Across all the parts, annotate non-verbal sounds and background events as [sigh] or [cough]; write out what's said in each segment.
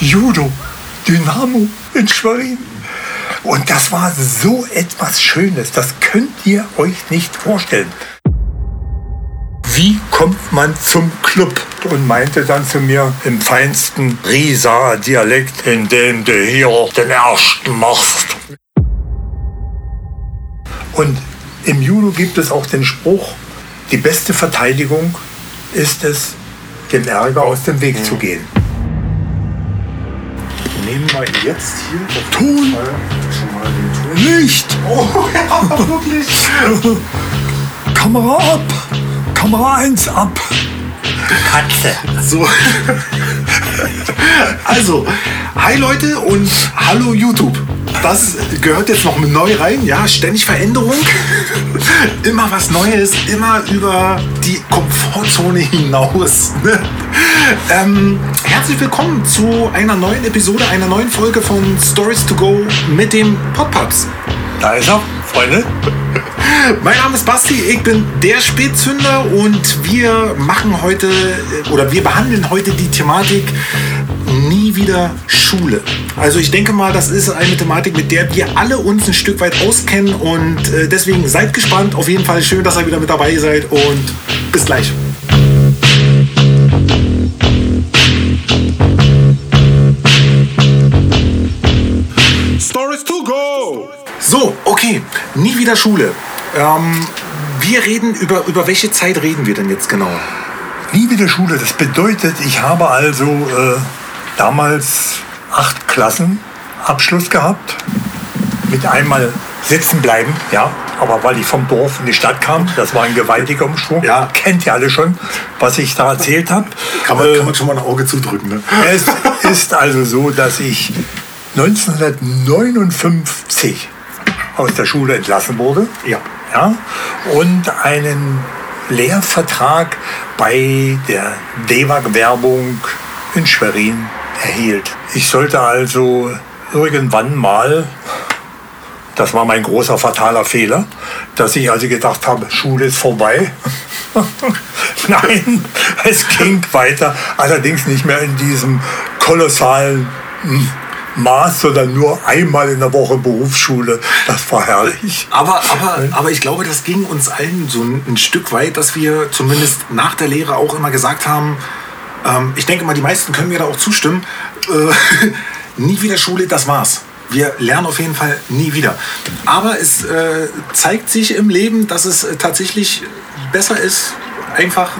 Judo, Dynamo in Schwerin. Und das war so etwas Schönes, das könnt ihr euch nicht vorstellen. Wie kommt man zum Club? Und meinte dann zu mir im feinsten Rieser Dialekt, in dem du hier den ersten machst. Und im Judo gibt es auch den Spruch, die beste Verteidigung ist es, dem Ärger aus dem Weg zu gehen. Nehmen wir jetzt hier auf Ton. Fall schon mal den Ton. Licht! [laughs] Oh, ja, wirklich. Kamera ab! Kamera 1 ab! Katze. So. Also, hi Leute und hallo YouTube. Das gehört jetzt noch mit neu rein. Ja, ständig Veränderung. Immer was Neues, immer über die Komfortzone hinaus. ähm, herzlich willkommen zu einer neuen Episode, einer neuen Folge von Stories to Go mit dem Podpups. Da ist er, Freunde. Mein Name ist Basti, ich bin der Spätzünder und wir machen heute oder wir behandeln heute die Thematik nie wieder Schule. Also ich denke mal, das ist eine Thematik, mit der wir alle uns ein Stück weit auskennen und äh, deswegen seid gespannt. Auf jeden Fall schön, dass ihr wieder mit dabei seid und bis gleich. Stories to go! So, okay, nie wieder Schule. Ähm, wir reden über, über welche Zeit reden wir denn jetzt genau? Nie wieder Schule. Das bedeutet, ich habe also äh, damals acht Klassen Abschluss gehabt. Mit einmal sitzen bleiben, ja. Aber weil ich vom Dorf in die Stadt kam, das war ein gewaltiger Umschwung. Ja. Kennt ihr alle schon, was ich da erzählt habe. Kann man, kann man schon mal ein Auge zudrücken, ne? Es ist also so, dass ich 1959 aus der Schule entlassen wurde. Ja. Ja, und einen Lehrvertrag bei der DEWAG-Werbung in Schwerin erhielt. Ich sollte also irgendwann mal, das war mein großer fataler Fehler, dass ich also gedacht habe, Schule ist vorbei. [laughs] Nein, es ging weiter, allerdings nicht mehr in diesem kolossalen Maß, sondern nur einmal in der Woche Berufsschule. Das war herrlich. Aber, aber, aber ich glaube, das ging uns allen so ein Stück weit, dass wir zumindest nach der Lehre auch immer gesagt haben, ähm, ich denke mal, die meisten können mir da auch zustimmen, äh, [laughs] nie wieder Schule, das war's. Wir lernen auf jeden Fall nie wieder. Aber es äh, zeigt sich im Leben, dass es tatsächlich besser ist, einfach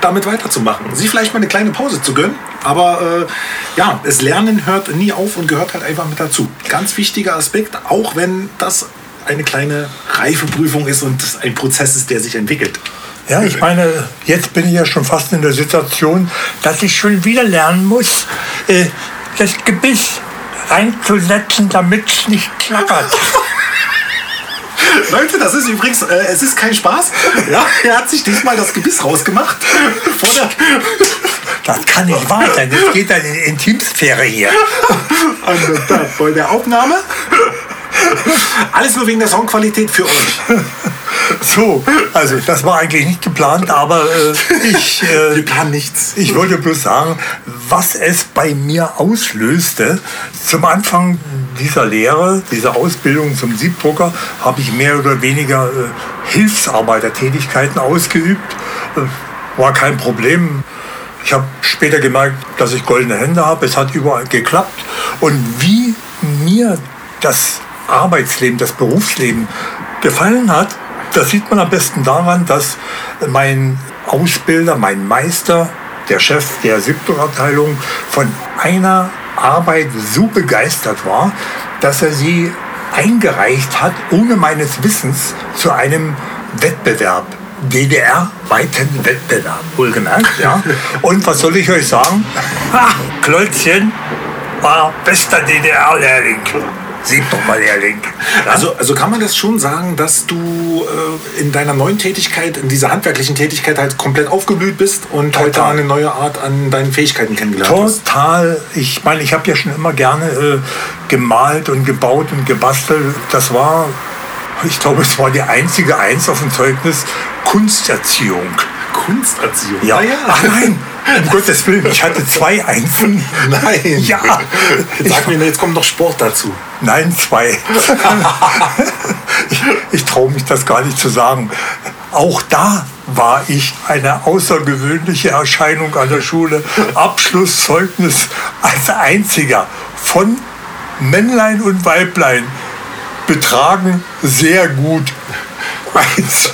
damit weiterzumachen. Sie vielleicht mal eine kleine Pause zu gönnen, aber äh, ja, das Lernen hört nie auf und gehört halt einfach mit dazu. Ganz wichtiger Aspekt, auch wenn das eine kleine Reifeprüfung ist und ein Prozess ist, der sich entwickelt. Ja, ich meine, jetzt bin ich ja schon fast in der Situation, dass ich schon wieder lernen muss, äh, das Gebiss reinzusetzen, damit es nicht klappert. [laughs] Leute, das ist übrigens, äh, es ist kein Spaß. Ja, er hat sich diesmal das Gebiss rausgemacht. [laughs] Das kann nicht wahr sein. Das geht dann in die Intimsphäre hier. [laughs] an der, Aufnahme. Alles nur wegen der Soundqualität für euch. So, also das war eigentlich nicht geplant, aber äh, ich, [laughs] äh, planen nichts. ich wollte bloß sagen, was es bei mir auslöste. Zum Anfang dieser Lehre, dieser Ausbildung zum Siebdrucker, habe ich mehr oder weniger äh, Hilfsarbeitertätigkeiten ausgeübt. Äh, war kein Problem. Ich habe später gemerkt, dass ich goldene Hände habe. Es hat überall geklappt. Und wie mir das Arbeitsleben, das Berufsleben gefallen hat, das sieht man am besten daran, dass mein Ausbilder, mein Meister, der Chef der Siebdruckabteilung von einer Arbeit so begeistert war, dass er sie eingereicht hat, ohne meines Wissens, zu einem Wettbewerb. DDR-weiten Wettbewerb, wohlgemerkt. Ja. Und was soll ich euch sagen? Ha, Klötzchen war bester DDR-Lehrling. Siebdruckerlehrling. Ja. Also, also kann man das schon sagen, dass du äh, in deiner neuen Tätigkeit, in dieser handwerklichen Tätigkeit halt komplett aufgeblüht bist und Total. eine neue Art an deinen Fähigkeiten kennengelernt hast? Total. Ich meine, ich habe ja schon immer gerne äh, gemalt und gebaut und gebastelt. Das war, ich glaube, es war die einzige Eins auf dem Zeugnis Kunsterziehung. Kunsterziehung. Ja. Ah, ja. Ach nein, um Gottes Willen, ich hatte zwei Einsen. Nein. Ja. Jetzt sag mir, jetzt kommt noch Sport dazu. Nein, zwei. ich ich traue mich das gar nicht zu sagen. Auch da war ich eine außergewöhnliche Erscheinung an der Schule. Abschlusszeugnis als einziger von Männlein und Weiblein betragen sehr gut. Eins.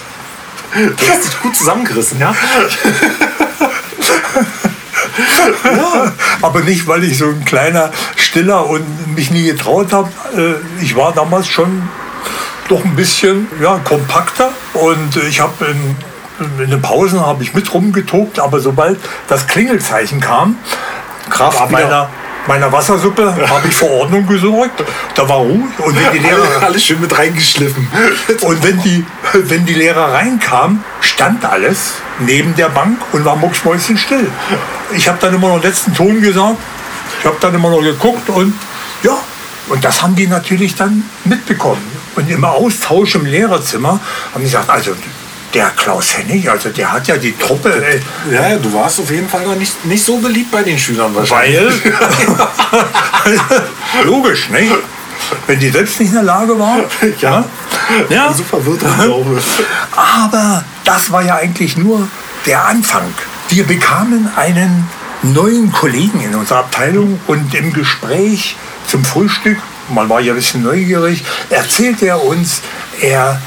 Du hast dich gut zusammengerissen, ja? [laughs] Aber nicht, weil ich so ein kleiner Stiller und mich nie getraut habe. Äh, Ich war damals schon doch ein bisschen ja, kompakter und ich habe in, in den Pausen habe ich mit rumgetobt, aber sobald das Klingelzeichen kam, Kraft War meiner, meiner Wassersuppe, habe ich für Ordnung gesorgt. Da war Ruhe und wenn die Lehrer Alle, alles schön mit reingeschliffen. und wenn die, wenn die Lehrer reinkamen, stand alles neben der Bank und war mucksmäuschenstill. Ich habe dann immer noch letzten Ton gesagt. Ich habe dann immer noch geguckt und ja, und das haben die natürlich dann mitbekommen. Und im Austausch im Lehrerzimmer haben die gesagt, also der Klaus Hennig, also der hat ja die Truppe, äh, Ja, ja, du warst auf jeden Fall noch nicht, nicht so beliebt bei den Schülern wahrscheinlich. weil, [laughs] logisch, nicht? Wenn die selbst nicht in der Lage war. Ja. ja. So verwirrt und glaube. Aber das war ja eigentlich nur der Anfang. Wir bekamen einen neuen Kollegen in unserer Abteilung und im Gespräch zum Frühstück, man war ja ein bisschen neugierig, erzählte er uns, er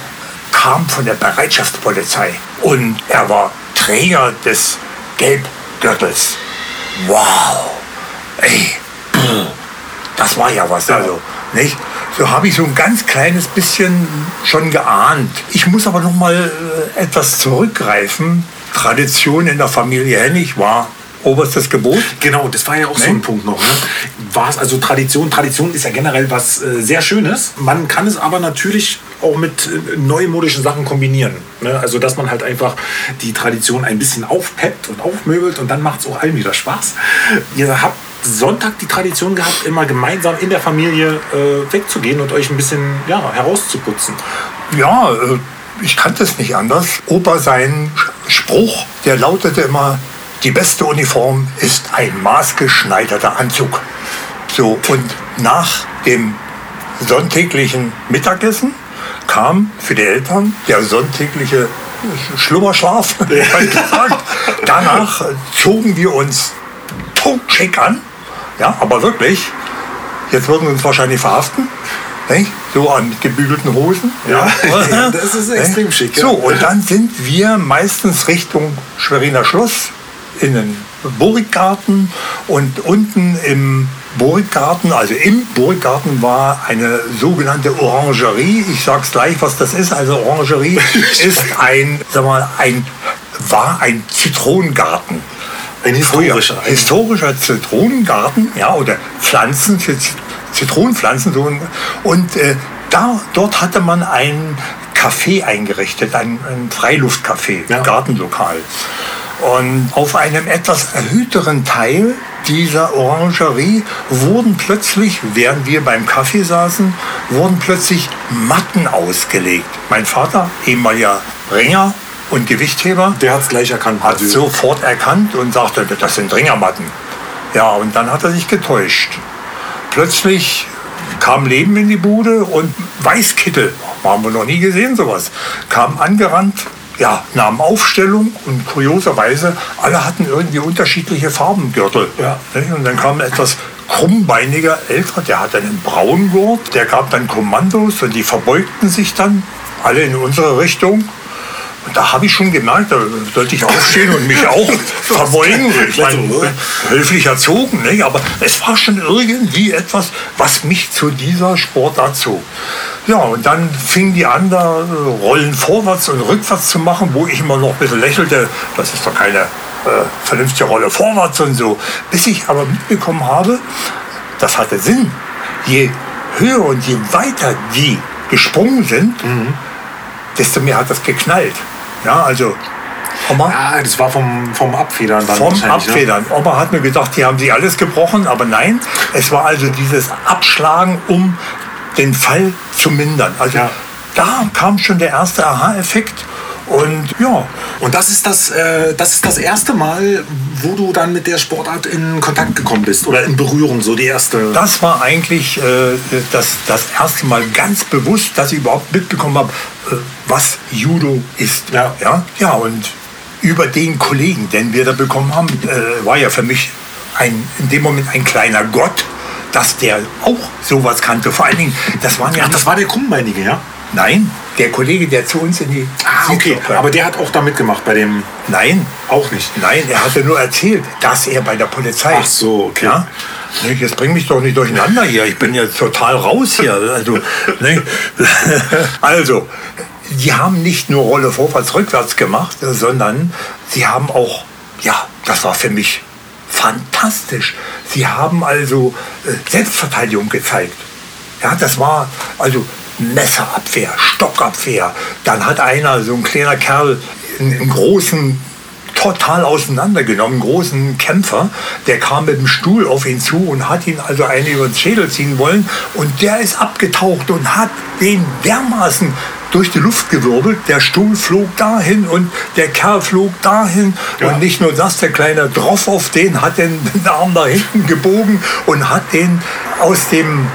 kam von der Bereitschaftspolizei und er war Träger des Gelbgürtels. Wow, ey, das war ja was. Also, nicht? So habe ich so ein ganz kleines bisschen schon geahnt. Ich muss aber noch mal äh, etwas zurückgreifen. Tradition in der Familie Hennig war oberstes Gebot. Genau, das war ja auch so ein Punkt noch. Ne? War es also Tradition? Tradition ist ja generell was äh, sehr Schönes. Man kann es aber natürlich auch mit äh, neumodischen Sachen kombinieren. Ne? Also dass man halt einfach die Tradition ein bisschen aufpeppt und aufmöbelt und dann macht es auch allen wieder Spaß. Ihr habt Sonntag die Tradition gehabt, immer gemeinsam in der Familie äh, wegzugehen und euch ein bisschen ja, herauszuputzen. Ja, äh, ich kannte es nicht anders. Opa, sein Spruch, der lautete immer, die beste Uniform ist ein maßgeschneiderter Anzug. So, und nach dem sonntäglichen Mittagessen kam für die Eltern der sonntägliche Schlummerschlaf. [laughs] Danach zogen wir uns totschick an. Ja, aber wirklich. Jetzt würden wir uns wahrscheinlich verhaften. Nicht? So an gebügelten Hosen. Ja, das ist extrem schick, ja. So, und dann sind wir meistens Richtung Schweriner Schloss in den Burggarten und unten im Burggarten, also im Burggarten war eine sogenannte Orangerie. Ich sag's gleich, was das ist. Also Orangerie [laughs] ist ein, sag mal, ein, war ein Zitronengarten. Ein historischer. Ein historischer Zitronengarten, ja, oder Pflanzen, für Z- Zitronenpflanzen. So, ein- und äh, da, dort hatte man ein Café eingerichtet, ein, ein Freiluftcafé, Ja. Gartenlokal. Und auf einem etwas erhöhteren Teil dieser Orangerie wurden plötzlich, während wir beim Kaffee saßen, wurden plötzlich Matten ausgelegt. Mein Vater, ehemaliger Ringer und Gewichtheber, Der hat es gleich erkannt. hat sofort erkannt und sagte, das sind Ringermatten. Ja, und dann hat er sich getäuscht. Plötzlich kam Leben in die Bude und Weißkittel, haben wir noch nie gesehen sowas, kam angerannt, ja, nahmen Aufstellung und kurioserweise, alle hatten irgendwie unterschiedliche Farbengürtel. Ja. Und dann kam etwas krummbeiniger älterer, der hatte einen braunen Gurt, der gab dann Kommandos und die verbeugten sich dann alle in unsere Richtung. Und da habe ich schon gemerkt, da sollte ich aufstehen und mich auch [laughs] verbeugen. [laughs] Ich meine, höflich erzogen, nicht? aber es war schon irgendwie etwas, was mich zu dieser Sportart zog. Ja, und dann fing die an, da äh, Rollen vorwärts und rückwärts zu machen, wo ich immer noch ein bisschen lächelte, das ist doch keine äh, vernünftige Rolle vorwärts und so. Bis ich aber mitbekommen habe, das hatte Sinn. Je höher und je weiter die gesprungen sind, desto mehr hat das geknallt. Ja, also Oma, Ah, das war vom, vom Abfedern dann vom ne? Abfedern. Oma hat mir gedacht, die haben sie alles gebrochen, aber nein, es war also dieses Abschlagen, um den Fall zu mindern. Also Ja. da kam schon der erste Aha-Effekt. Und ja, Und das ist das, äh, das ist das erste Mal, wo du dann mit der Sportart in Kontakt gekommen bist oder in Berührung, so die erste. Das war eigentlich äh, das, das erste Mal ganz bewusst, dass ich überhaupt mitbekommen habe, äh, was Judo ist. Ja. ja. Ja, und über den Kollegen, den wir da bekommen haben, äh, war ja für mich ein, in dem Moment ein kleiner Gott, dass der auch sowas kannte. Vor allen Dingen, das waren ja Ach, das war der Krummbeinige, ja? Nein, der Kollege, der zu uns in die Ah, okay. Aber der hat auch da mitgemacht bei dem. Nein, Auch nicht. nein, er hatte nur erzählt, dass er bei der Polizei Ach so, okay. Ja? Ne, Jetzt bring mich doch nicht durcheinander hier. Ich bin jetzt total raus hier. Also, [laughs] also die haben nicht nur Rolle vorwärts, rückwärts gemacht, sondern sie haben auch, ja, das war für mich fantastisch. Sie haben also äh, Selbstverteidigung gezeigt. Ja, das war also Messerabwehr, Stockabwehr. Dann hat einer, so ein kleiner Kerl, einen, großen, total auseinandergenommen, einen großen Kämpfer, der kam mit dem Stuhl auf ihn zu und hat ihn also einen über den Schädel ziehen wollen. Und der ist abgetaucht und hat den dermaßen durch die Luft gewirbelt. Der Stuhl flog dahin und der Kerl flog dahin. Ja. Und nicht nur das, der kleine Droff auf den hat den Arm da hinten gebogen und hat den aus dem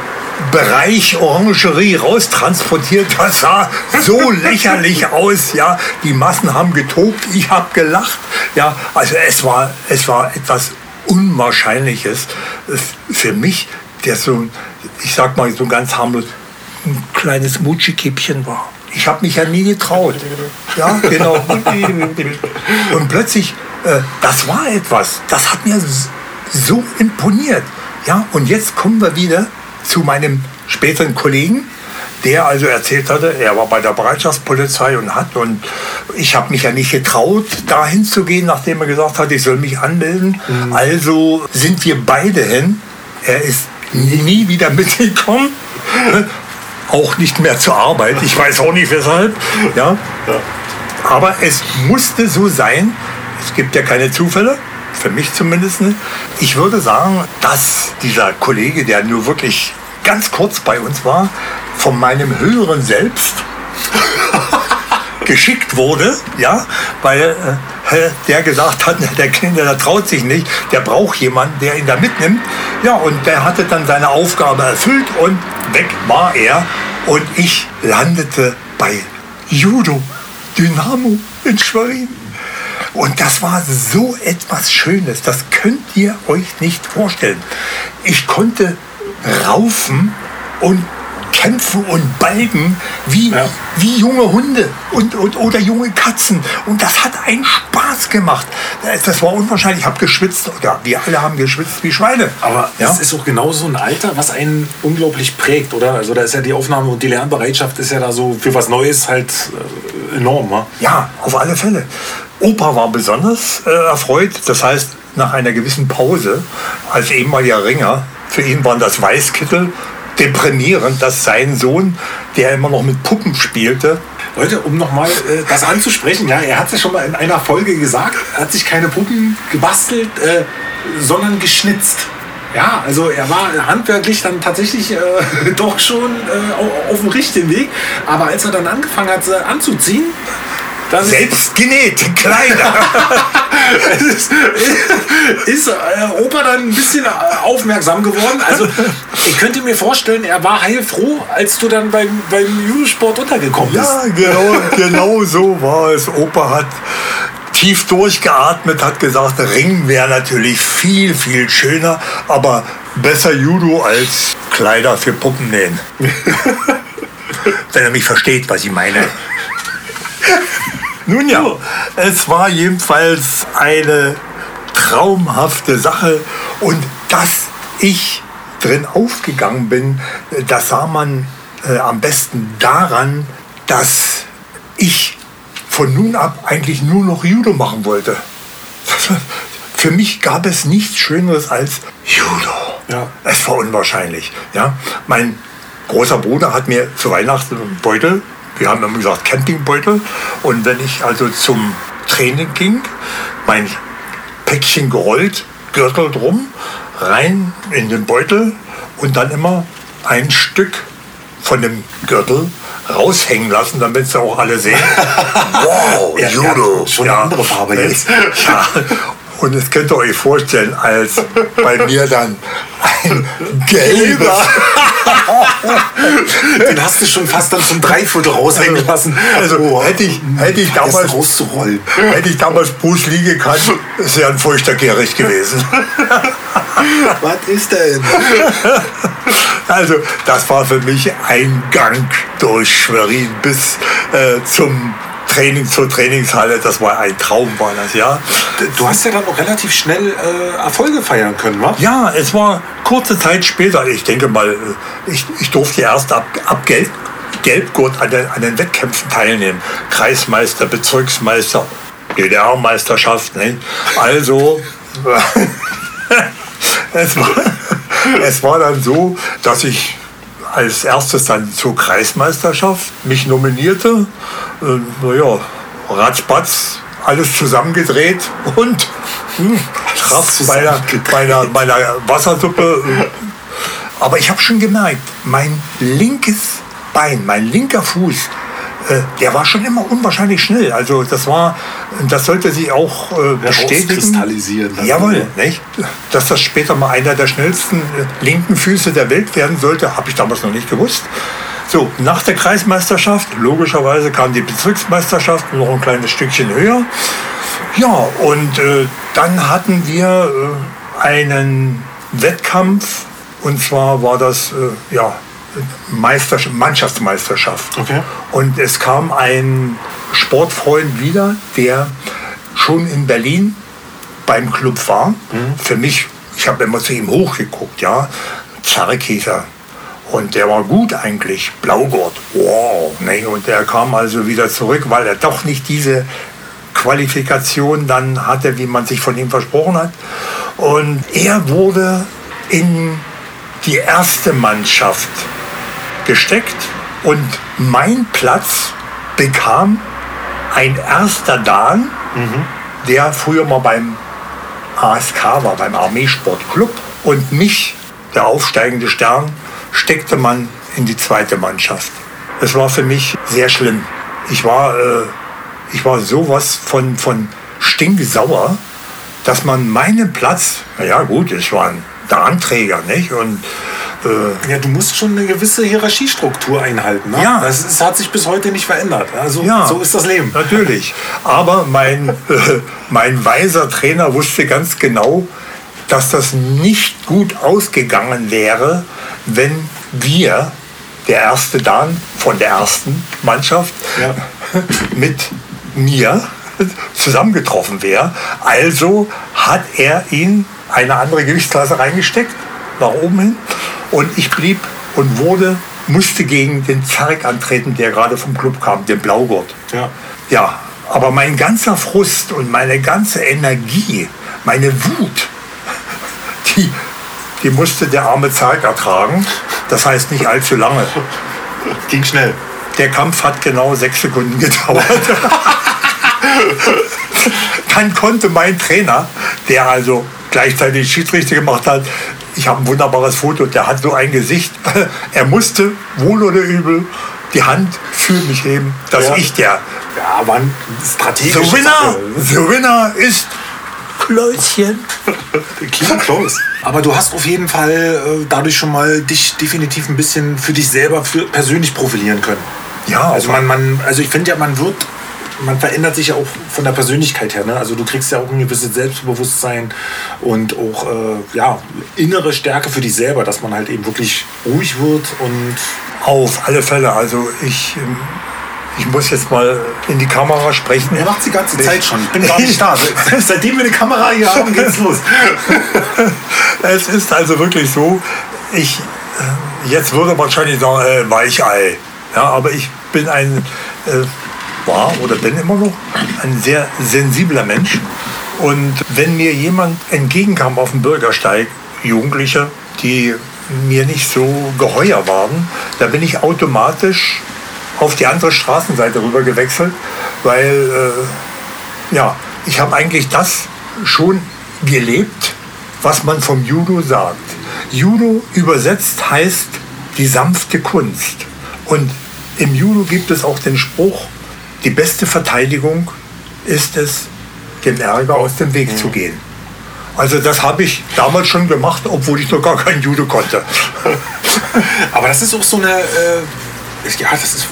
Bereich Orangerie raustransportiert. Das sah so [laughs] lächerlich aus. Ja, die Massen haben getobt, ich habe gelacht. Ja, also es war, es war etwas Unwahrscheinliches für mich, der so, ich sag mal so ganz harmlos, ein kleines Mutschikippchen war. Ich habe mich ja nie getraut. Ja, genau. [laughs] Und plötzlich, äh, das war etwas, das hat mir so imponiert. Ja, und jetzt kommen wir wieder zu meinem späteren Kollegen, der also erzählt hatte, er war bei der Bereitschaftspolizei und hat und ich habe mich ja nicht getraut, da hinzugehen, nachdem er gesagt hat, ich soll mich anmelden. Also sind wir beide hin. Er ist nie wieder [laughs] mitgekommen. Auch nicht mehr zur Arbeit. Ich weiß auch nicht weshalb. Ja. Aber es musste so sein. Es gibt ja keine Zufälle. Für mich zumindest. Ich würde sagen, dass dieser Kollege, der nur wirklich ganz kurz bei uns war, von meinem höheren Selbst [laughs] geschickt wurde, ja, weil äh, der gesagt hat, [laughs] der Kinder, der traut sich nicht, der braucht jemanden, der ihn da mitnimmt. Ja, und der hatte dann seine Aufgabe erfüllt und weg war er. Und ich landete bei Judo Dynamo in Schwerin. Und das war so etwas Schönes, das könnt ihr euch nicht vorstellen. Ich konnte raufen und kämpfen und balgen wie, Ja. wie junge Hunde und, und, oder junge Katzen. Und das hat einen Spaß gemacht. Das war unwahrscheinlich. Ich habe geschwitzt. Ja, wir alle haben geschwitzt wie Schweine. Aber ja? das ist auch genau so ein Alter, was einen unglaublich prägt, oder? Also da ist ja die Aufnahme und die Lernbereitschaft ist ja da so für was Neues halt äh, enorm. wa? Ja, auf alle Fälle. Opa war besonders äh, erfreut. Das heißt, nach einer gewissen Pause, als ehemaliger Ringer, für ihn waren das Weißkittel deprimierend, dass sein Sohn, der immer noch mit Puppen spielte, Leute, um nochmal äh, das anzusprechen, ja, er hat es ja schon mal in einer Folge gesagt, er hat sich keine Puppen gebastelt, äh, sondern geschnitzt. Ja, also er war handwerklich dann tatsächlich äh, [laughs] doch schon äh, auf, dem richtigen Weg. Aber als er dann angefangen hat äh, anzuziehen, dann selbst genähte Kleider. ist, [laughs] ist, ist äh, Opa dann ein bisschen äh, aufmerksam geworden. Also ich könnte mir vorstellen, er war heilfroh, als du dann beim, beim Judosport untergekommen bist. ja, genau, genau so war es. Opa hat tief durchgeatmet, hat gesagt, Ring wäre natürlich viel, viel schöner, aber besser Judo als Kleider für Puppen nähen. [laughs] Wenn er mich versteht, was ich meine. Nun ja, es war jedenfalls eine traumhafte Sache und dass ich drin aufgegangen bin, das sah man äh, am besten daran, dass ich von nun ab eigentlich nur noch Judo machen wollte. [laughs] Für mich gab es nichts Schöneres als Judo. Ja. Es war unwahrscheinlich. Ja? Mein großer Bruder hat mir zu Weihnachten einen Beutel, wir haben immer gesagt Campingbeutel, und wenn ich also zum Training ging, mein Päckchen gerollt, Gürtel drum, rein in den Beutel und dann immer ein Stück von dem Gürtel raushängen lassen, damit sie auch alle sehen. [laughs] wow, Ja, Judo. ja, schon eine andere Farbe jetzt. [laughs] Ja. Und das könnt ihr euch vorstellen, als bei mir dann ein gelbes, [laughs] Den hast du schon fast dann zum Dreiviertel raushängen lassen. Also, hätte ich- hätte ich damals- rauszurollen. hätte ich damals Bruce Lee gekannt, ist ja ein feuchter Gericht gewesen. [laughs] Was ist denn? Also, das war für mich ein Gang durch Schwerin bis äh, zum Training, zur Trainingshalle. Das war ein Traum, war das, ja. Du hast ja dann auch relativ schnell äh, Erfolge feiern können, wa? Ja, es war kurze Zeit später. Ich denke mal, ich, ich durfte erst ab, ab Gelb, Gelbgurt an den, an den Wettkämpfen teilnehmen. Kreismeister, Bezirksmeister, DDR-Meisterschaft. Ne? Also, [laughs] es, war, es war dann so, dass ich als erstes dann zur Kreismeisterschaft mich nominierte. Äh, naja, ratzbatz, alles zusammengedreht und hm, traf bei einer, bei, einer, bei einer Wassersuppe. Aber ich habe schon gemerkt, mein linkes Bein, mein linker Fuß, der war schon immer unwahrscheinlich schnell. Also das war, das sollte sich auch äh, bestätigen. rauskristallisieren dann, Jawohl, nicht? Dass das später mal einer der schnellsten äh, linken Füße der Welt werden sollte, habe ich damals noch nicht gewusst. So, nach der Kreismeisterschaft, logischerweise kam die Bezirksmeisterschaft noch ein kleines Stückchen höher. Ja, und äh, dann hatten wir äh, einen Wettkampf und zwar war das äh, ja, Meisterschaft, Mannschaftsmeisterschaft. Okay. Und es kam ein Sportfreund wieder, der schon in Berlin beim Club war. Für mich, ich habe immer zu ihm hochgeguckt, ja. Zarek hieß er. Und der war gut eigentlich, Blaugurt. Wow. Ne? Und der kam also wieder zurück, weil er doch nicht diese Qualifikation dann hatte, wie man sich von ihm versprochen hat. Und er wurde in die erste Mannschaft gesteckt und mein Platz bekam ein erster Dan, der früher mal beim ASK war, beim Armeesportclub. Und mich, der aufsteigende Stern, steckte man in die zweite Mannschaft. Es war für mich sehr schlimm. Ich war, äh, ich war sowas von, von stinksauer, dass man meinen Platz, na ja gut, es war ein Danträger, nicht? Und äh, Ja, du musst schon eine gewisse Hierarchiestruktur einhalten. Ne? Ja. Das ist, hat sich bis heute nicht verändert. Also, Ja, so ist das Leben. Natürlich. Aber mein, äh, mein weiser Trainer wusste ganz genau, dass das nicht gut ausgegangen wäre, wenn wir, der erste Dan von der ersten Mannschaft, Ja. [laughs] mit mir zusammengetroffen wäre. Also hat er ihn eine andere Gewichtsklasse reingesteckt, nach oben hin. Und ich blieb und wurde, musste gegen den Zarek antreten, der gerade vom Club kam, den Blaugurt. Ja. Ja, aber mein ganzer Frust und meine ganze Energie, meine Wut, [laughs] die, die musste der arme Zarek ertragen. Das heißt nicht allzu lange. Ging schnell. Der Kampf hat genau sechs Sekunden gedauert. [laughs] Dann konnte mein Trainer, der also gleichzeitig Schiedsrichter gemacht hat, ich habe ein wunderbares Foto, der hat so ein Gesicht. [laughs] Er musste, wohl oder übel, die Hand für mich heben, dass Ja. ich der Ja, war ein strategischer The winner, the winner ist Klößchen. [laughs] Klingt close. Aber du hast auf jeden Fall äh, dadurch schon mal dich definitiv ein bisschen für dich selber für persönlich profilieren können. Ja, Also man, man, also ich finde ja, man wird, man verändert sich ja auch von der Persönlichkeit her. Ne? Also du kriegst ja auch ein gewisses Selbstbewusstsein und auch äh, ja, innere Stärke für dich selber, dass man halt eben wirklich ruhig wird und auf alle Fälle. Also ich, ähm, ich muss jetzt mal in die Kamera sprechen. er macht die ganze Zeit schon. Ich bin gar nicht da. [laughs] Seitdem wir eine Kamera hier haben, geht's los. [laughs] Es ist also wirklich so, ich, äh, jetzt würde man wahrscheinlich sagen, äh, Weichei. Ja, aber ich bin ein, äh, war oder bin immer noch ein sehr sensibler Mensch. Und wenn mir jemand entgegenkam auf dem Bürgersteig, Jugendliche, die mir nicht so geheuer waren, da bin ich automatisch auf die andere Straßenseite rüber gewechselt, weil äh, ja, ich habe eigentlich das schon gelebt, was man vom Judo sagt. Judo übersetzt heißt die sanfte Kunst. Und im Judo gibt es auch den Spruch, die beste Verteidigung ist es, dem Ärger aus dem Weg zu gehen. Also das habe ich damals schon gemacht, obwohl ich noch gar kein Judo konnte. [laughs] Aber das ist auch so eine, äh, ja, das ist,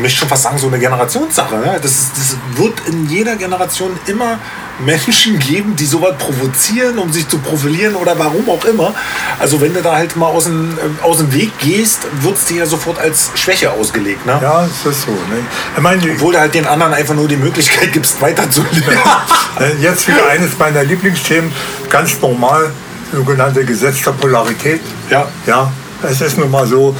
möchte schon fast sagen, so eine Generationssache. Ne? Das, ist, das wird in jeder Generation immer Menschen geben, die sowas provozieren, um sich zu profilieren oder warum auch immer. Also wenn du da halt mal aus dem, äh, aus dem Weg gehst, wird es dir ja sofort als Schwäche ausgelegt. Ne? Ja, ist das so. Ne? Ich meine, Obwohl du halt den anderen einfach nur die Möglichkeit gibst, weiterzuleben. Äh, Jetzt wieder eines meiner Lieblingsthemen, ganz normal, sogenannte Gesetz der Polarität. Ja. Ja, es ist nun mal so,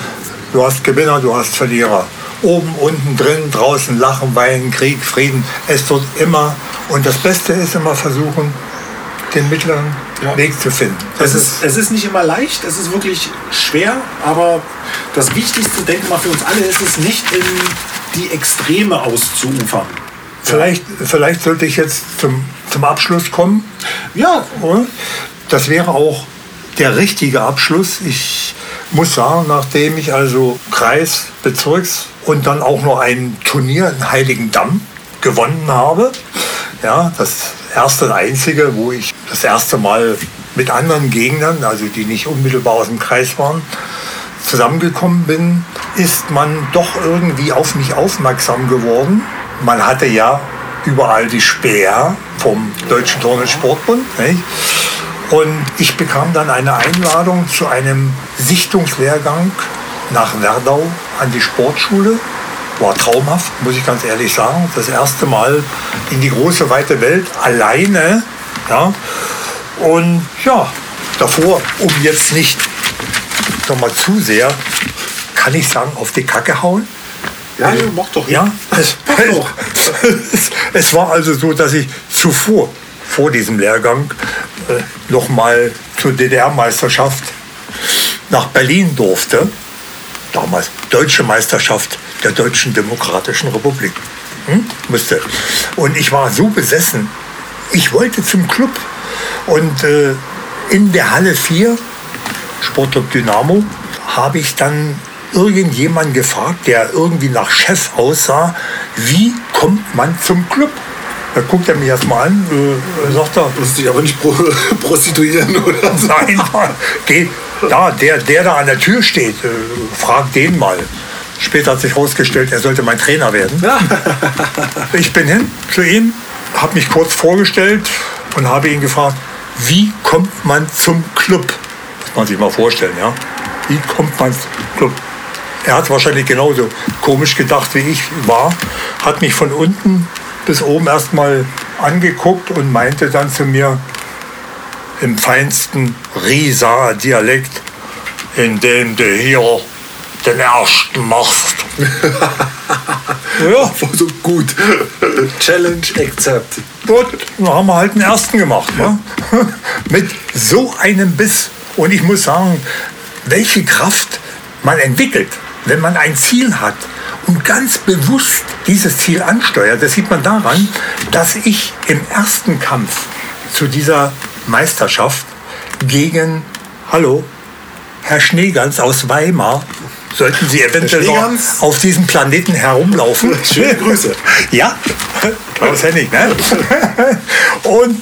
du hast Gewinner, du hast Verlierer. Oben, unten, drin, draußen, Lachen, Weinen, Krieg, Frieden. Es wird immer, und das Beste ist immer versuchen, den mittleren Ja. Weg zu finden. Es ist, es ist nicht immer leicht, es ist wirklich schwer, aber das Wichtigste, denke ich mal, für uns alle ist es nicht in die Extreme auszuufern. vielleicht, vielleicht sollte ich jetzt zum, zum Abschluss kommen. Ja? Das wäre auch der richtige Abschluss. Ich muss sagen, nachdem ich also Kreis, Bezirks und dann auch noch ein Turnier in Heiligendamm gewonnen habe, ja, das erste und einzige, wo ich das erste Mal mit anderen Gegnern, also die nicht unmittelbar aus dem Kreis waren, zusammengekommen bin, ist man doch irgendwie auf mich aufmerksam geworden. Man hatte ja überall die Speer vom Deutschen Turn- und Sportbund. Nicht? Und ich bekam dann eine Einladung zu einem Sichtungslehrgang nach Werdau an die Sportschule. War traumhaft, muss ich ganz ehrlich sagen. Das erste Mal in die große, weite Welt alleine. Ja. Und ja, davor, um jetzt nicht noch mal zu sehr, kann ich sagen, auf die Kacke hauen. ja, ja mach doch. Ja, es, doch. [laughs] es, es war also so, dass ich zuvor, vor diesem Lehrgang, äh, noch mal zur DDR-Meisterschaft nach Berlin durfte. Damals Deutsche Meisterschaft der Deutschen Demokratischen Republik. Hm? Musste. Und ich war so besessen. Ich wollte zum Club. Und äh, in der Halle 4, Sportclub Dynamo, habe ich dann irgendjemanden gefragt, der irgendwie nach Chef aussah, wie kommt man zum Club? Da guckt er mich erstmal an, äh, sagt er, Du musst dich aber nicht pro [laughs] prostituieren, oder? Nein, geh, da, der, der da an der Tür steht, äh, frag den mal. Später hat sich herausgestellt, er sollte mein Trainer werden. [laughs] Ich bin hin zu ihm, habe mich kurz vorgestellt und habe ihn gefragt, wie kommt man zum Club? Muss man sich mal vorstellen, ja? Wie kommt man zum Club? Er hat wahrscheinlich genauso komisch gedacht, wie ich war, hat mich von unten bis oben erstmal angeguckt und meinte dann zu mir, im feinsten Rieser Dialekt, in dem du hier den ersten machst. [laughs] ja, So gut. Challenge accepted. gut, dann haben wir halt den ersten gemacht. Ne? [laughs] Mit so einem Biss. Und ich muss sagen, welche Kraft man entwickelt, wenn man ein Ziel hat und ganz bewusst dieses Ziel ansteuert. Das sieht man daran, dass ich im ersten Kampf zu dieser Meisterschaft gegen, hallo, Herr Schneegans aus Weimar, sollten Sie eventuell noch auf diesem Planeten herumlaufen. [laughs] Schöne Grüße. [laughs] Ja, Klaus Hennig, ne? [laughs] Und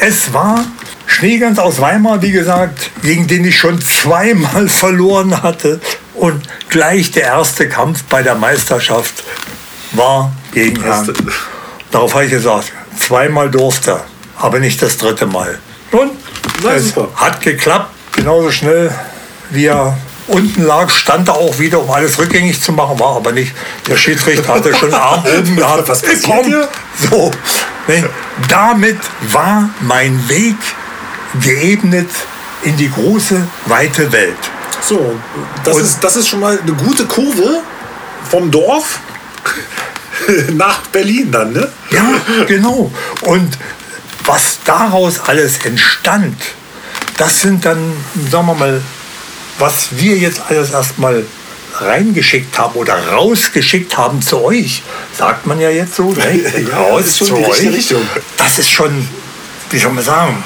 es war Schneegans aus Weimar, wie gesagt, gegen den ich schon zweimal verloren hatte. Und gleich der erste Kampf bei der Meisterschaft war gegen Herrn. Darauf habe ich gesagt, zweimal durfte er, aber nicht das dritte Mal. Und Na, es hat geklappt, genauso schnell wie er unten lag, stand er auch wieder, um alles rückgängig zu machen, war aber nicht. Der Schiedsrichter hatte schon Arm [laughs] oben gehabt. Was passiert hier? So, ne? damit war mein Weg geebnet in die große, weite Welt. So, das Und- ist, das ist schon mal eine gute Kurve vom Dorf [laughs] nach Berlin dann, ne? Ja, genau. Und was daraus alles entstand, das sind dann, sagen wir mal, was wir jetzt alles erstmal reingeschickt haben oder rausgeschickt haben zu euch, sagt man ja jetzt so, ne? [laughs] Raus das zu euch. Das ist schon, wie soll man sagen,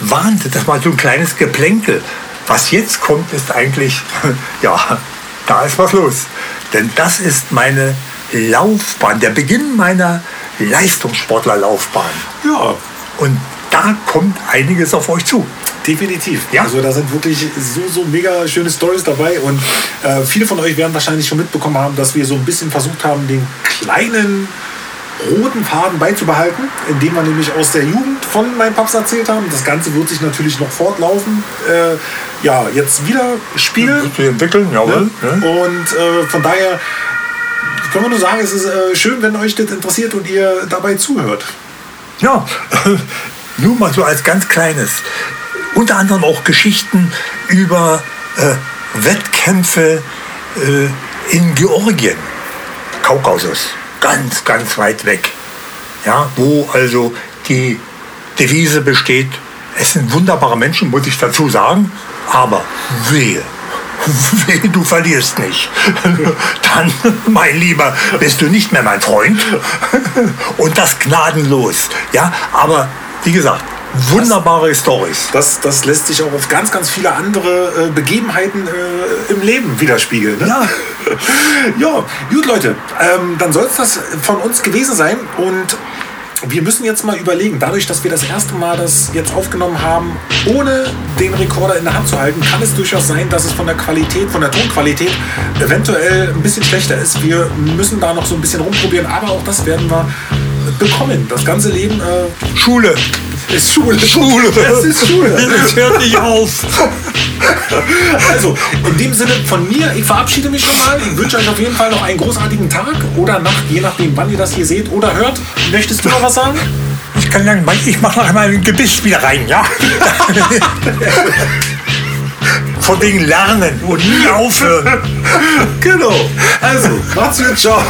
Wahnsinn, das war so ein kleines Geplänkel. Was jetzt kommt, ist eigentlich, [laughs] ja, da ist was los. Denn das ist meine Laufbahn, der Beginn meiner Leistungssportlerlaufbahn. Ja, Und da kommt einiges auf euch zu. Definitiv. Ja. Also da sind wirklich so, so mega schöne Stories dabei und äh, viele von euch werden wahrscheinlich schon mitbekommen haben, dass wir so ein bisschen versucht haben, den kleinen roten Faden beizubehalten, indem wir nämlich aus der Jugend von meinem Paps erzählt haben. Das Ganze wird sich natürlich noch fortlaufen. Äh, ja, jetzt wieder spielen. Zu entwickeln, jawohl. Ne? Ne? Und äh, von daher können wir nur sagen, es ist äh, schön, wenn euch das interessiert und ihr dabei zuhört. Ja, [laughs] nur mal so als ganz kleines. Unter anderem auch Geschichten über äh, Wettkämpfe äh, in Georgien, Kaukasus, ganz, ganz weit weg. Ja, wo also die Devise besteht, es sind wunderbare Menschen, muss ich dazu sagen, aber wehe. [laughs] Wehe, du verlierst nicht. [laughs] Dann, mein Lieber, bist du nicht mehr mein Freund. [laughs] Und das gnadenlos. Ja, aber wie gesagt, wunderbare Stories. Das, das lässt sich auch auf ganz, ganz viele andere äh, Begebenheiten äh, im Leben widerspiegeln. Ne? Ja. [laughs] ja, gut, Leute. Ähm, dann soll es das von uns gewesen sein. Und wir müssen jetzt mal überlegen, dadurch, dass wir das erste Mal das jetzt aufgenommen haben, ohne den Rekorder in der Hand zu halten, kann es durchaus sein, dass es von der Qualität, von der Tonqualität eventuell ein bisschen schlechter ist. Wir müssen da noch so ein bisschen rumprobieren, aber auch das werden wir bekommen. Das ganze Leben äh, Schule. Ist Schule. Schule. Es ist Schule. [laughs] Es hört nicht auf. Also, in dem Sinne von mir, ich verabschiede mich schon mal. Ich wünsche euch auf jeden Fall noch einen großartigen Tag oder Nacht, je nachdem, wann ihr das hier seht oder hört. Möchtest du noch was sagen? Ich kann sagen, ich mache noch einmal ein Gebiss wieder rein, ja? [laughs] Von wegen Lernen und nie aufhören. Genau. Also, macht's gut, ciao.